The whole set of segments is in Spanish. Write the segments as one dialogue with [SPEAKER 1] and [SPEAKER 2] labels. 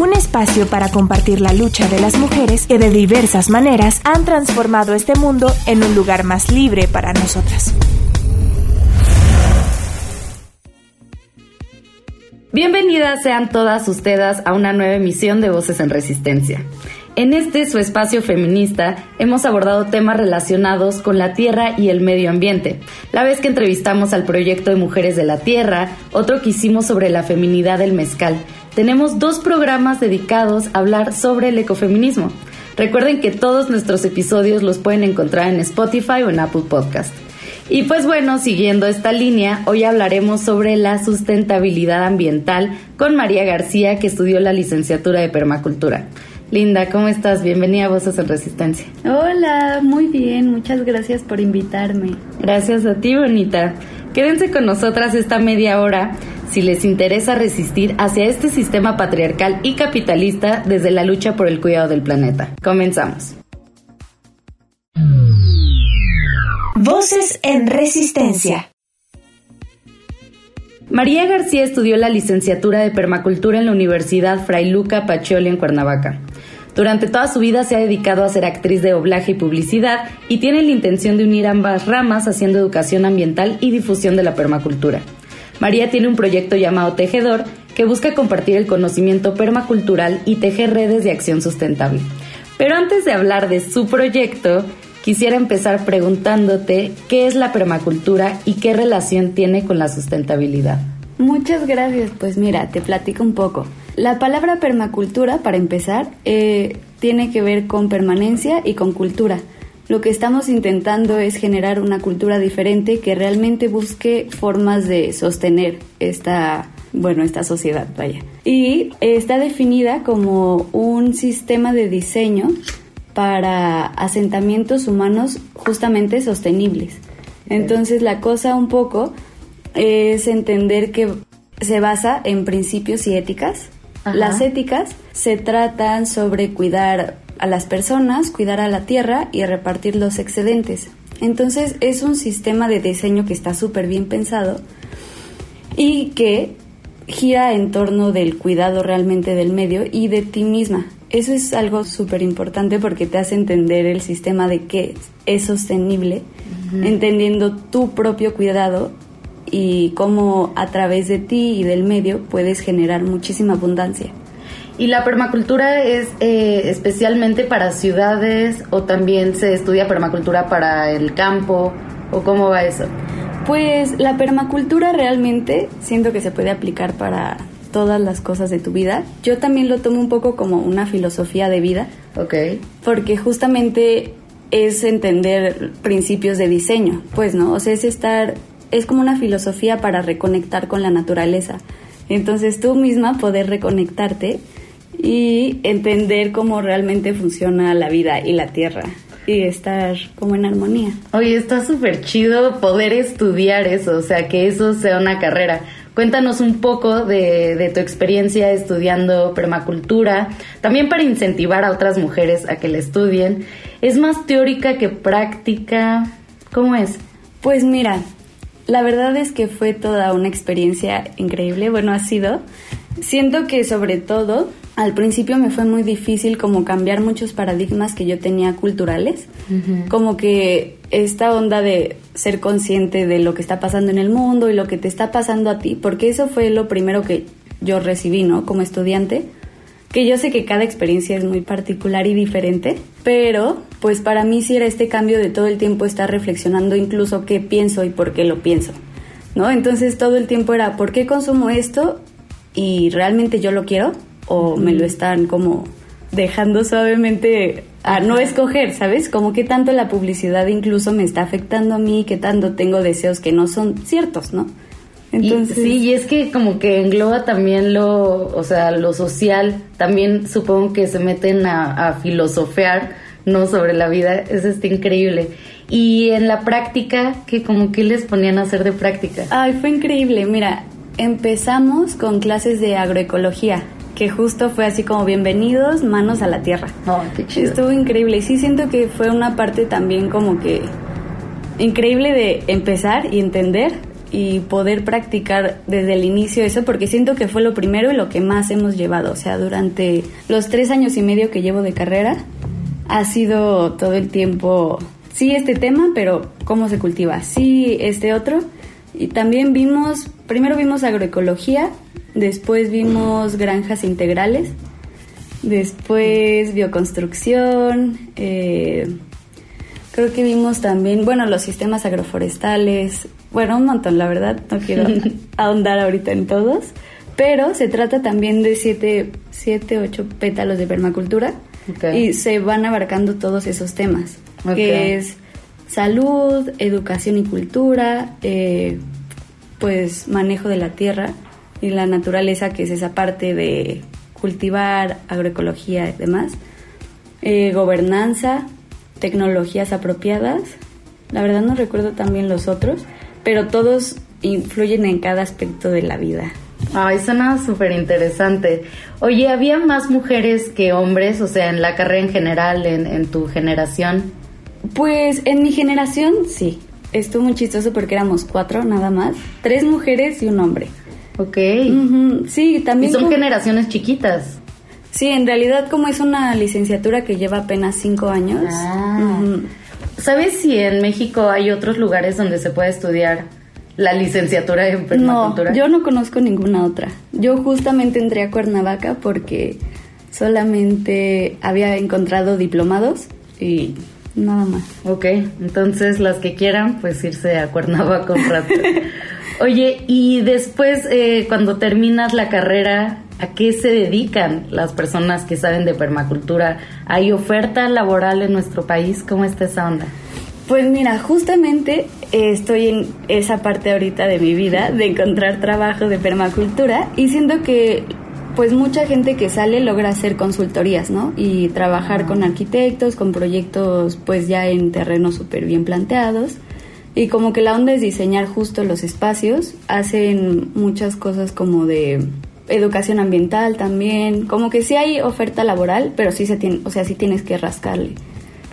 [SPEAKER 1] Un espacio para compartir la lucha de las mujeres que de diversas maneras han transformado este mundo en un lugar más libre para nosotras.
[SPEAKER 2] Bienvenidas sean todas ustedes a una nueva emisión de Voces en Resistencia. En este su espacio feminista hemos abordado temas relacionados con la tierra y el medio ambiente. La vez que entrevistamos al proyecto de Mujeres de la Tierra, otro que hicimos sobre la feminidad del mezcal. Tenemos dos programas dedicados a hablar sobre el ecofeminismo. Recuerden que todos nuestros episodios los pueden encontrar en Spotify o en Apple Podcast. Y pues bueno, siguiendo esta línea, hoy hablaremos sobre la sustentabilidad ambiental con María García, que estudió la licenciatura de permacultura. Linda, ¿cómo estás? Bienvenida a Voces en Resistencia.
[SPEAKER 3] Hola, muy bien, muchas gracias por invitarme.
[SPEAKER 2] Gracias a ti, bonita. Quédense con nosotras esta media hora si les interesa resistir hacia este sistema patriarcal y capitalista desde la lucha por el cuidado del planeta. Comenzamos.
[SPEAKER 1] Voces en Resistencia.
[SPEAKER 2] María García estudió la licenciatura de permacultura en la Universidad Fray Luca Pacioli en Cuernavaca. Durante toda su vida se ha dedicado a ser actriz de doblaje y publicidad y tiene la intención de unir ambas ramas haciendo educación ambiental y difusión de la permacultura. María tiene un proyecto llamado Tejedor que busca compartir el conocimiento permacultural y tejer redes de acción sustentable. Pero antes de hablar de su proyecto, quisiera empezar preguntándote qué es la permacultura y qué relación tiene con la sustentabilidad.
[SPEAKER 3] Muchas gracias. Pues mira, te platico un poco. La palabra permacultura, para empezar, eh, tiene que ver con permanencia y con cultura. Lo que estamos intentando es generar una cultura diferente que realmente busque formas de sostener esta, bueno, esta sociedad, vaya. Y está definida como un sistema de diseño para asentamientos humanos justamente sostenibles. Entonces la cosa un poco es entender que se basa en principios y éticas las éticas se tratan sobre cuidar a las personas, cuidar a la tierra y repartir los excedentes. Entonces es un sistema de diseño que está súper bien pensado y que gira en torno del cuidado realmente del medio y de ti misma. Eso es algo súper importante porque te hace entender el sistema de que es sostenible, entendiendo tu propio cuidado y cómo a través de ti y del medio puedes generar muchísima abundancia.
[SPEAKER 2] ¿Y la permacultura es eh, especialmente para ciudades o también se estudia permacultura para el campo o cómo va eso?
[SPEAKER 3] Pues la permacultura realmente siento que se puede aplicar para todas las cosas de tu vida. Yo también lo tomo un poco como una filosofía de vida.
[SPEAKER 2] Ok.
[SPEAKER 3] Porque justamente es entender principios de diseño, pues, ¿no? O sea, es estar es como una filosofía para reconectar con la naturaleza. Entonces tú misma poder reconectarte y entender cómo realmente funciona la vida y la tierra y estar como en armonía.
[SPEAKER 2] Oye, está súper chido poder estudiar eso, o sea, que eso sea una carrera. Cuéntanos un poco de, de, tu experiencia estudiando permacultura, también para incentivar a otras mujeres a que la estudien. ¿Es más teórica que práctica? ¿Cómo es?
[SPEAKER 3] Pues mira, la verdad es que fue toda una experiencia increíble, bueno, ha sido. Siento que sobre todo al principio me fue muy difícil como cambiar muchos paradigmas que yo tenía culturales, como que esta onda de ser consciente de lo que está pasando en el mundo y lo que te está pasando a ti, porque eso fue lo primero que yo recibí, ¿no? Como estudiante que yo sé que cada experiencia es muy particular y diferente, pero pues para mí sí era este cambio de todo el tiempo estar reflexionando incluso qué pienso y por qué lo pienso, ¿no? Entonces todo el tiempo era, ¿por qué consumo esto y realmente yo lo quiero? ¿O me lo están como dejando suavemente a no escoger, ¿sabes? Como que tanto la publicidad incluso me está afectando a mí, que tanto tengo deseos que no son ciertos, ¿no?
[SPEAKER 2] Entonces, sí, y es que como que engloba también lo, o sea, lo social, también supongo que se meten a, filosofear, ¿no? Sobre la vida, eso está increíble. Y en la práctica, ¿qué, como que les ponían a hacer de práctica?
[SPEAKER 3] Ay, fue increíble. Mira, empezamos con clases de agroecología, que justo fue así como bienvenidos, manos a la tierra.
[SPEAKER 2] Oh, qué chido.
[SPEAKER 3] Estuvo increíble y sí siento que fue una parte también como que increíble de empezar y entender y poder practicar desde el inicio eso, porque siento que fue lo primero y lo que más hemos llevado. O sea, durante los tres años y medio que llevo de carrera, ha sido todo el tiempo, sí, este tema, pero cómo se cultiva, sí, este otro. Y también vimos, primero vimos agroecología, después vimos granjas integrales, después bioconstrucción, eh, creo que vimos también, bueno, los sistemas agroforestales, bueno, un montón, la verdad, no quiero ahondar ahorita en todos, pero se trata también de siete, siete ocho pétalos de permacultura
[SPEAKER 2] Okay.
[SPEAKER 3] y se van abarcando todos esos temas,
[SPEAKER 2] Ok.
[SPEAKER 3] que es salud, educación y cultura, eh, pues manejo de la tierra y la naturaleza, que es esa parte de cultivar, agroecología y demás, eh, gobernanza, tecnologías apropiadas, la verdad no recuerdo también los otros, pero todos influyen en cada aspecto de la vida.
[SPEAKER 2] Ay, suena súper interesante. Oye, ¿había más mujeres que hombres? O sea, en la carrera en general, en, en tu generación.
[SPEAKER 3] Pues en mi generación sí, estuvo muy chistoso porque éramos cuatro nada más, tres mujeres y un hombre.
[SPEAKER 2] Ok.
[SPEAKER 3] Sí,
[SPEAKER 2] Y
[SPEAKER 3] también.
[SPEAKER 2] son
[SPEAKER 3] como-
[SPEAKER 2] generaciones chiquitas.
[SPEAKER 3] Sí, en realidad como es una licenciatura que lleva apenas cinco años.
[SPEAKER 2] Ah. ¿Sabes si en México hay otros lugares donde se puede estudiar la licenciatura en
[SPEAKER 3] No,
[SPEAKER 2] permacultura?
[SPEAKER 3] yo no conozco ninguna otra. Yo justamente entré a Cuernavaca porque solamente había encontrado diplomados y nada más.
[SPEAKER 2] Ok, entonces las que quieran, pues irse a Cuernavaca un rato. Oye, y después, eh, cuando terminas la carrera, ¿a qué se dedican las personas que saben de permacultura? ¿Hay oferta laboral en nuestro país? ¿Cómo está esa onda?
[SPEAKER 3] Pues mira, justamente eh, estoy en esa parte ahorita de mi vida de encontrar trabajo de permacultura y siento que pues mucha gente que sale logra hacer consultorías, ¿no? Y trabajar con arquitectos, con proyectos pues ya en terrenos súper bien planteados. Y como que la onda es diseñar justo los espacios, hacen muchas cosas como de educación ambiental también, como que sí hay oferta laboral, pero sí se tiene, o sea, sí tienes que rascarle.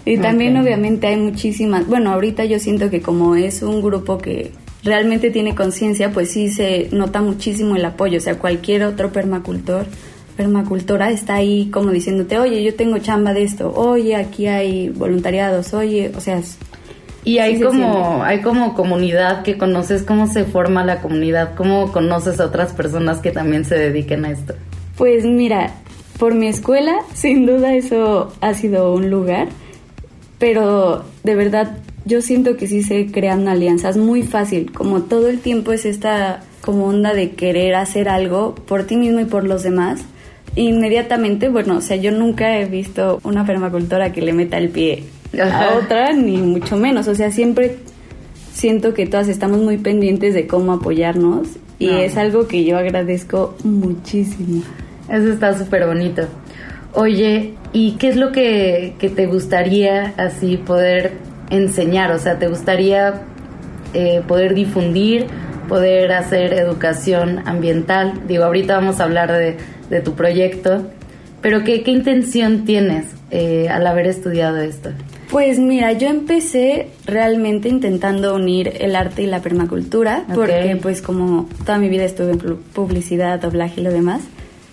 [SPEAKER 3] Y también obviamente hay muchísimas, bueno, ahorita yo siento que como es un grupo que realmente tiene conciencia, pues sí se nota muchísimo el apoyo, o sea, cualquier otro permacultor, permacultora está ahí como diciéndote, oye, yo tengo chamba de esto, oye, aquí hay voluntariados, oye, o sea,
[SPEAKER 2] Y hay
[SPEAKER 3] Sí
[SPEAKER 2] como, hay como comunidad que conoces, cómo se forma la comunidad, cómo conoces a otras personas que también se dediquen a esto.
[SPEAKER 3] Pues mira, por mi escuela, sin duda eso ha sido un lugar, pero de verdad yo siento que sí se crean alianzas muy fácil, como todo el tiempo es esta como onda de querer hacer algo por ti mismo y por los demás. Inmediatamente, bueno, o sea, yo nunca he visto una permacultora que le meta el pie
[SPEAKER 2] Ajá.
[SPEAKER 3] a otra, ni mucho menos, o sea, siempre siento que todas estamos muy pendientes de cómo apoyarnos y
[SPEAKER 2] No.
[SPEAKER 3] es algo que yo agradezco muchísimo.
[SPEAKER 2] Eso está súper bonito. Oye, ¿y qué es lo que, que te gustaría así poder enseñar? O sea, ¿te gustaría eh, poder difundir, poder hacer educación ambiental? Digo, ahorita vamos a hablar de, de tu proyecto, pero ¿qué, qué intención tienes eh, al haber estudiado esto?
[SPEAKER 3] Pues mira, yo empecé realmente intentando unir el arte y la permacultura, porque pues como toda mi vida estuve en pu- publicidad, doblaje y lo demás,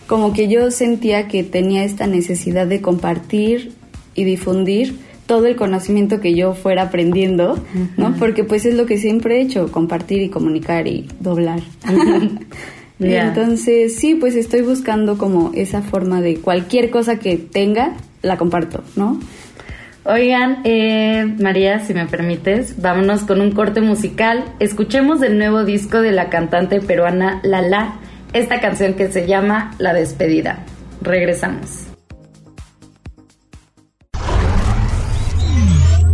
[SPEAKER 3] como que yo sentía que tenía esta necesidad de compartir y difundir todo el conocimiento que yo fuera aprendiendo, ¿no? Porque pues es lo que siempre he hecho, compartir y comunicar y doblar. Entonces, sí, pues estoy buscando como esa forma de cualquier cosa que tenga, la comparto, ¿no?
[SPEAKER 2] Oigan, eh, María, si me permites, vámonos con un corte musical. Escuchemos el nuevo disco de la cantante peruana Lala, esta canción que se llama La despedida. Regresamos.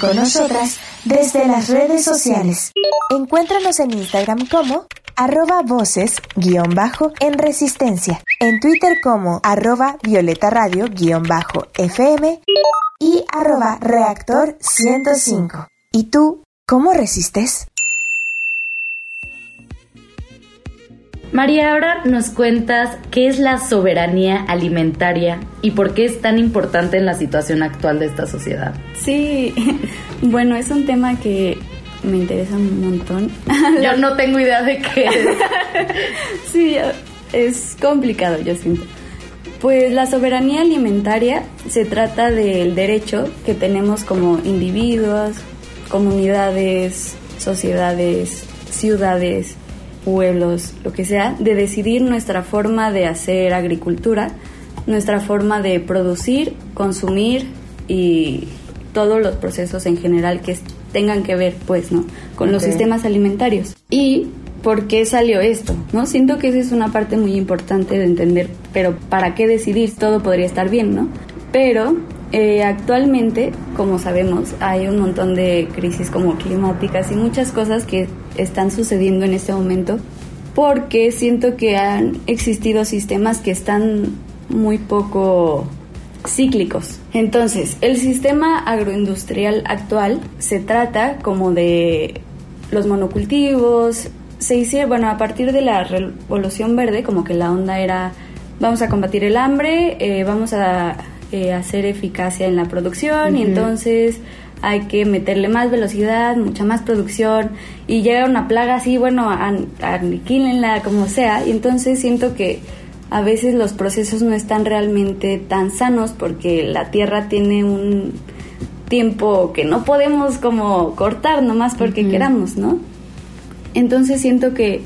[SPEAKER 4] Con
[SPEAKER 1] nosotras desde las redes sociales. Encuéntranos en Instagram como arroba voces guion bajo en resistencia, en Twitter como arroba violeta radio guion bajo fm y arroba reactor 105. ¿Y tú cómo resistes?
[SPEAKER 2] María, ahora nos cuentas qué es la soberanía alimentaria y por qué es tan importante en la situación actual de esta sociedad.
[SPEAKER 3] Sí, bueno, es un tema que me interesa un montón.
[SPEAKER 2] Yo no tengo idea de qué es.
[SPEAKER 3] Sí, es complicado, yo siento. Pues la soberanía alimentaria se trata del derecho que tenemos como individuos, comunidades, sociedades, ciudades, pueblos, lo que sea, de decidir nuestra forma de hacer agricultura, nuestra forma de producir, consumir y todos los procesos en general que tengan que ver, pues, ¿no? Con los sistemas alimentarios. ¿Y por qué salió esto? ¿No? Siento que esa es una parte muy importante de entender, pero ¿para qué decidir? Todo podría estar bien, ¿no? Pero eh, actualmente, como sabemos, hay un montón de crisis como climáticas y muchas cosas que están sucediendo en este momento porque siento que han existido sistemas que están muy poco cíclicos. Entonces, el sistema agroindustrial actual se trata como de los monocultivos, se hicieron, bueno, a partir de la revolución verde, como que la onda era, vamos a combatir el hambre, eh, vamos a eh, hacer eficacia en la producción y entonces hay que meterle más velocidad, mucha más producción y llega una plaga así, bueno, an- aniquílenla como sea y entonces siento que a veces los procesos no están realmente tan sanos porque la tierra tiene un tiempo que no podemos como cortar nomás porque queramos, ¿no? Entonces siento que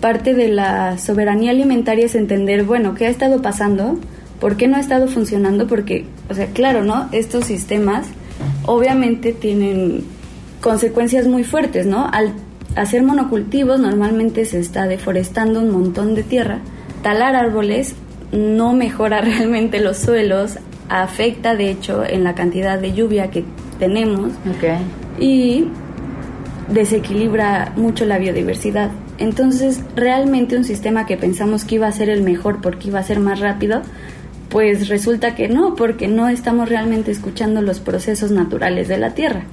[SPEAKER 3] parte de la soberanía alimentaria es entender, bueno, ¿qué ha estado pasando? ¿Por qué no ha estado funcionando? Porque, o sea, claro, ¿no? Estos sistemas obviamente tienen consecuencias muy fuertes, ¿no? Al hacer monocultivos normalmente se está deforestando un montón de tierra. Talar árboles no mejora realmente los suelos, afecta de hecho en la cantidad de lluvia que tenemos y desequilibra mucho la biodiversidad. Entonces, realmente un sistema que pensamos que iba a ser el mejor porque iba a ser más rápido, pues resulta que no, porque no estamos realmente escuchando los procesos naturales de la Tierra.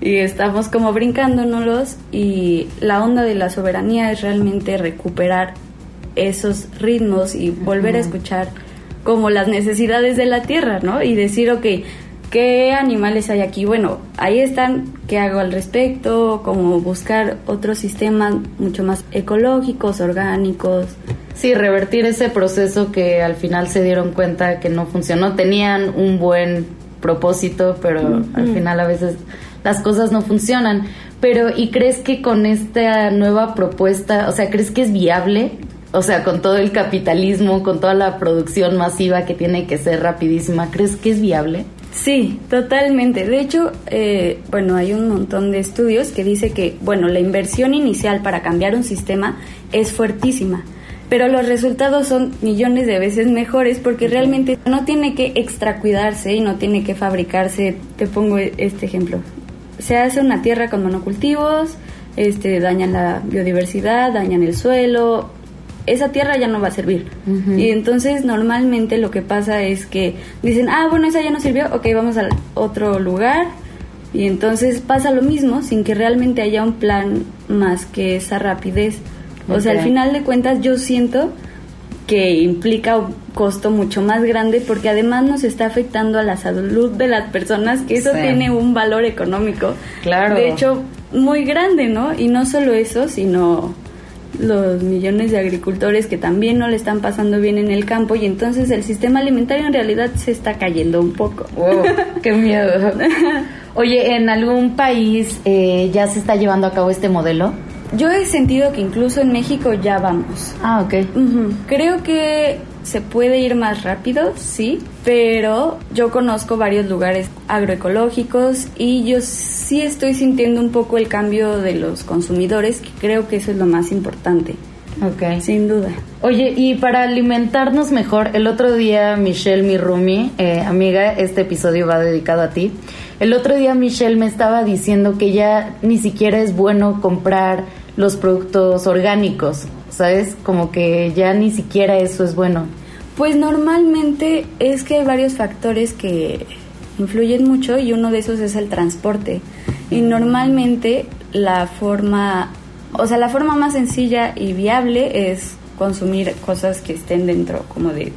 [SPEAKER 3] Y estamos como brincándonos y la onda de la soberanía es realmente recuperar esos ritmos y volver a escuchar como las necesidades de la Tierra, ¿no? Y decir, ok, ¿qué animales hay aquí? Bueno, ahí están, ¿qué hago al respecto? Como buscar otros sistemas mucho más ecológicos, orgánicos,
[SPEAKER 2] Sí, revertir ese proceso que al final se dieron cuenta que no funcionó. Tenían un buen propósito, pero al final a veces las cosas no funcionan. Pero, ¿y crees que con esta nueva propuesta, o sea, crees que es viable? O sea, con todo el capitalismo, con toda la producción masiva que tiene que ser rapidísima, ¿crees que es viable?
[SPEAKER 3] Sí, totalmente. De hecho, eh, bueno, hay un montón de estudios que dice que, bueno, la inversión inicial para cambiar un sistema es fuertísima pero los resultados son millones de veces mejores porque realmente no tiene que extracuidarse y no tiene que fabricarse. Te pongo este ejemplo. Se hace una tierra con monocultivos, este, dañan la biodiversidad, dañan el suelo, esa tierra ya no va a servir. Y entonces normalmente lo que pasa es que dicen, ah, bueno, esa ya no sirvió, ok, vamos al otro lugar. Y entonces pasa lo mismo sin que realmente haya un plan más que esa rapidez. O sea, al final de cuentas yo siento que implica un costo mucho más grande porque además nos está afectando a la salud de las personas, que eso tiene un valor económico.
[SPEAKER 2] Claro.
[SPEAKER 3] De hecho, muy grande, ¿no? Y no solo eso, sino los millones de agricultores que también no le están pasando bien en el campo y entonces el sistema alimentario en realidad se está cayendo un poco.
[SPEAKER 2] Wow, ¡Qué miedo! Oye, ¿en algún país eh, ya se está llevando a cabo este modelo?
[SPEAKER 3] Yo he sentido que incluso en México ya vamos.
[SPEAKER 2] Ah, ok.
[SPEAKER 3] Creo que se puede ir más rápido, sí, pero yo conozco varios lugares agroecológicos y yo sí estoy sintiendo un poco el cambio de los consumidores, que creo que eso es lo más importante.
[SPEAKER 2] Ok.
[SPEAKER 3] Sin duda.
[SPEAKER 2] Oye, y para alimentarnos mejor, el otro día Michelle, mi roomie, eh, amiga, este episodio va dedicado a ti. El otro día Michelle me estaba diciendo que ya ni siquiera es bueno comprar los productos orgánicos, ¿sabes? Como que ya ni siquiera eso es bueno.
[SPEAKER 3] Pues normalmente es que hay varios factores que influyen mucho y uno de esos es el transporte. Y normalmente la forma, o sea, la forma más sencilla y viable es consumir cosas que estén dentro como de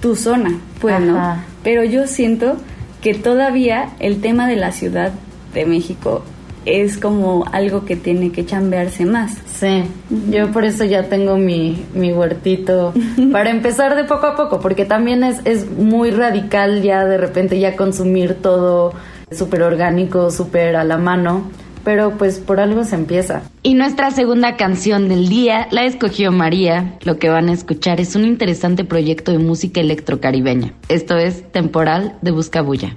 [SPEAKER 3] tu zona, pues, ¿no? Pero yo siento que todavía el tema de la Ciudad de México es como algo que tiene que chambearse más.
[SPEAKER 2] Sí, yo por eso ya tengo mi, mi huertito para empezar de poco a poco, porque también es, es muy radical ya de repente ya consumir todo súper orgánico, súper a la mano, pero pues por algo se empieza. Y nuestra segunda canción del día la escogió María. Lo que van a escuchar es un interesante proyecto de música electrocaribeña. Esto es Temporal de Buscabulla.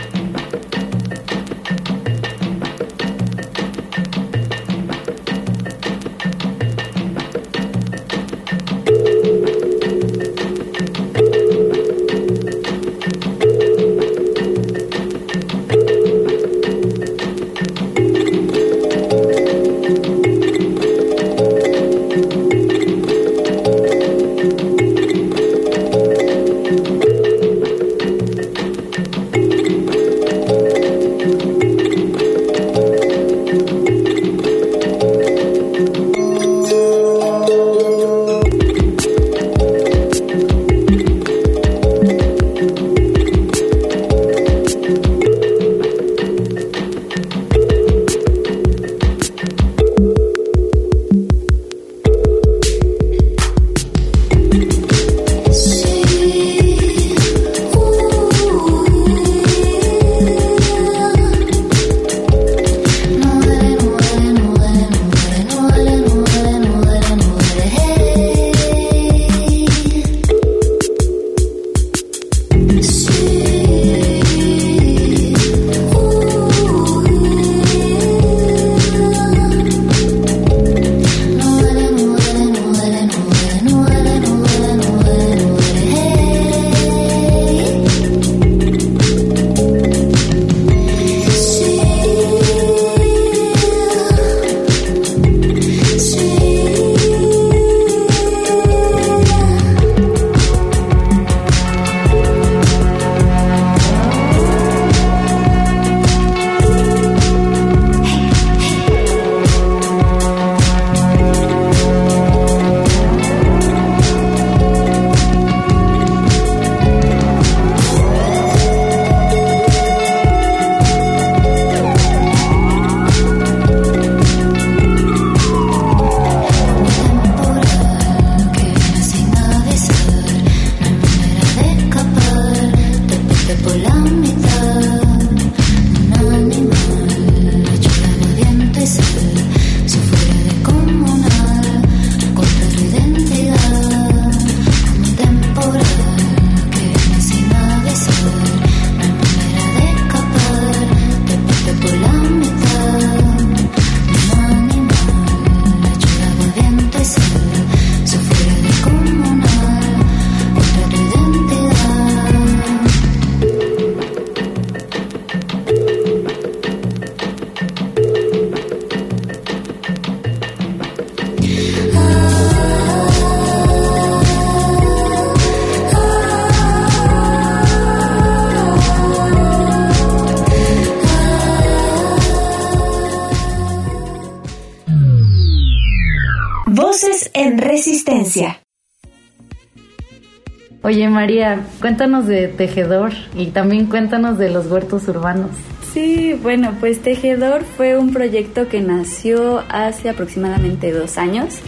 [SPEAKER 2] Oye María, cuéntanos de Tejedor y también cuéntanos de los huertos urbanos.
[SPEAKER 3] Sí, bueno, pues Tejedor fue un proyecto que nació hace aproximadamente dos años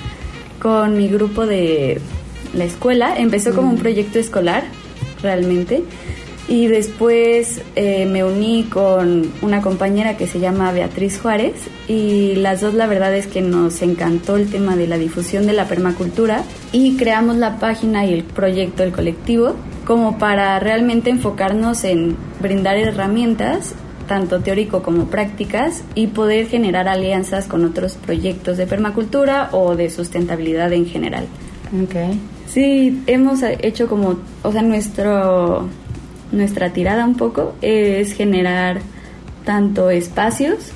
[SPEAKER 3] con mi grupo de la escuela. Empezó como un mm. proyecto escolar, realmente, y después eh, me uní con una compañera que se llama Beatriz Juárez y las dos la verdad es que nos encantó el tema de la difusión de la permacultura y creamos la página y el proyecto, el colectivo, como para realmente enfocarnos en brindar herramientas tanto teórico como prácticas y poder generar alianzas con otros proyectos de permacultura o de sustentabilidad en general.
[SPEAKER 2] Okay.
[SPEAKER 3] Sí, hemos hecho como, o sea, nuestro nuestra tirada un poco es generar tanto espacios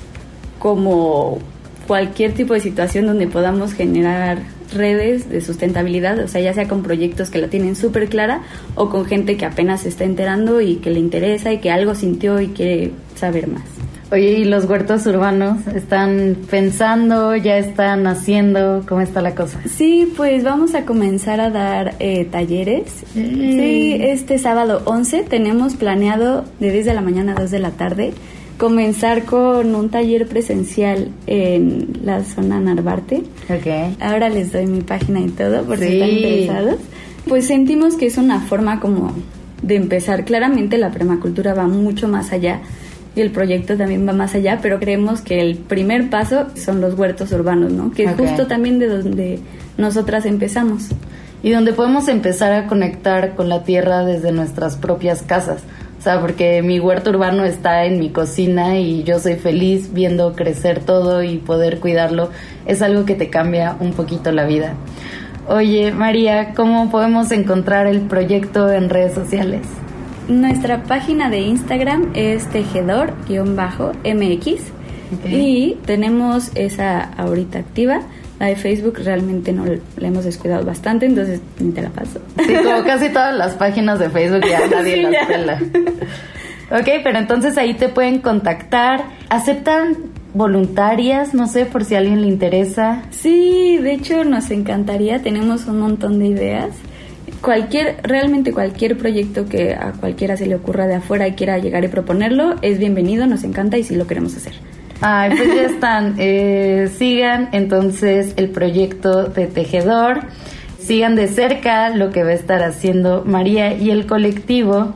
[SPEAKER 3] como cualquier tipo de situación donde podamos generar redes de sustentabilidad, o sea, ya sea con proyectos que la tienen súper clara o con gente que apenas se está enterando y que le interesa y que algo sintió y quiere saber más.
[SPEAKER 2] Oye, ¿y los huertos urbanos están pensando, ya están haciendo? ¿Cómo está la cosa?
[SPEAKER 3] Sí, pues vamos a comenzar a dar eh, talleres. Sí, este sábado 11 tenemos planeado de 10 de la mañana a 2 de la tarde comenzar con un taller presencial en la zona Narvarte.
[SPEAKER 2] Ok.
[SPEAKER 3] Ahora les doy mi página y todo por si están interesados. Pues sentimos que es una forma como de empezar. Claramente la permacultura va mucho más allá y el proyecto también va más allá, pero creemos que el primer paso son los huertos urbanos, ¿no? Que es justo también de donde nosotras empezamos.
[SPEAKER 2] Y donde podemos empezar a conectar con la tierra desde nuestras propias casas. O sea, porque mi huerto urbano está en mi cocina y yo soy feliz viendo crecer todo y poder cuidarlo. Es algo que te cambia un poquito la vida. Oye, María, ¿cómo podemos encontrar el proyecto en redes sociales?
[SPEAKER 3] Nuestra página de Instagram es tejedor-mx y tenemos esa ahorita activa. La de Facebook realmente no la hemos descuidado bastante, entonces ni te la paso.
[SPEAKER 2] Sí, como casi todas las páginas de Facebook ya nadie las pela. Ok, pero entonces ahí te pueden contactar. ¿Aceptan voluntarias? No sé, por si a alguien le interesa.
[SPEAKER 3] Sí, de hecho nos encantaría. Tenemos un montón de ideas cualquier, realmente cualquier proyecto que a cualquiera se le ocurra de afuera y quiera llegar y proponerlo, es bienvenido, nos encanta y sí lo queremos hacer.
[SPEAKER 2] Ay, pues ya están. Eh, sigan entonces el proyecto de Tejedor. Sigan de cerca lo que va a estar haciendo María y el colectivo.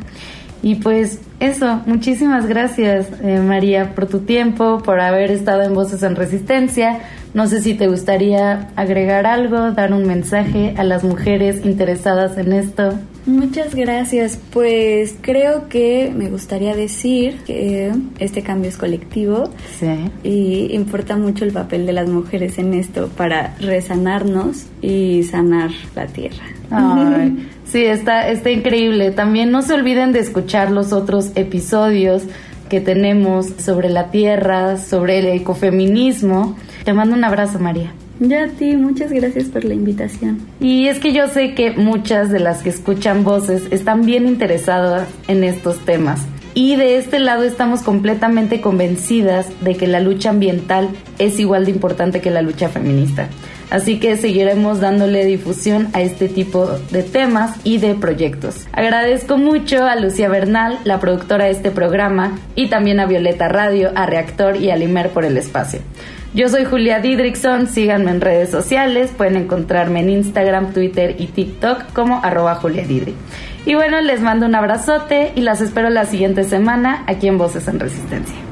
[SPEAKER 2] Y pues eso, muchísimas gracias eh, María por tu tiempo, por haber estado en Voces en Resistencia. No sé si te gustaría agregar algo, dar un mensaje a las mujeres interesadas en esto.
[SPEAKER 3] Muchas gracias. Pues creo que me gustaría decir que este cambio es colectivo
[SPEAKER 2] sí.
[SPEAKER 3] y importa mucho el papel de las mujeres en esto para resanarnos y sanar la tierra.
[SPEAKER 2] sí, está, está increíble. También no se olviden de escuchar los otros episodios que tenemos sobre la tierra, sobre el ecofeminismo. Te mando un abrazo, María.
[SPEAKER 3] Ya a ti, muchas gracias por la invitación.
[SPEAKER 2] Y es que yo sé que muchas de las que escuchan voces están bien interesadas en estos temas. Y de este lado estamos completamente convencidas de que la lucha ambiental es igual de importante que la lucha feminista. Así que seguiremos dándole difusión a este tipo de temas y de proyectos. Agradezco mucho a Lucía Bernal, la productora de este programa, y también a Violeta Radio, a Reactor y a Limer por el espacio. Yo soy Julia Didrickson, síganme en redes sociales, pueden encontrarme en Instagram, Twitter y TikTok como arroba Julia. Y bueno, les mando un abrazote y las espero la siguiente semana aquí en Voces en Resistencia.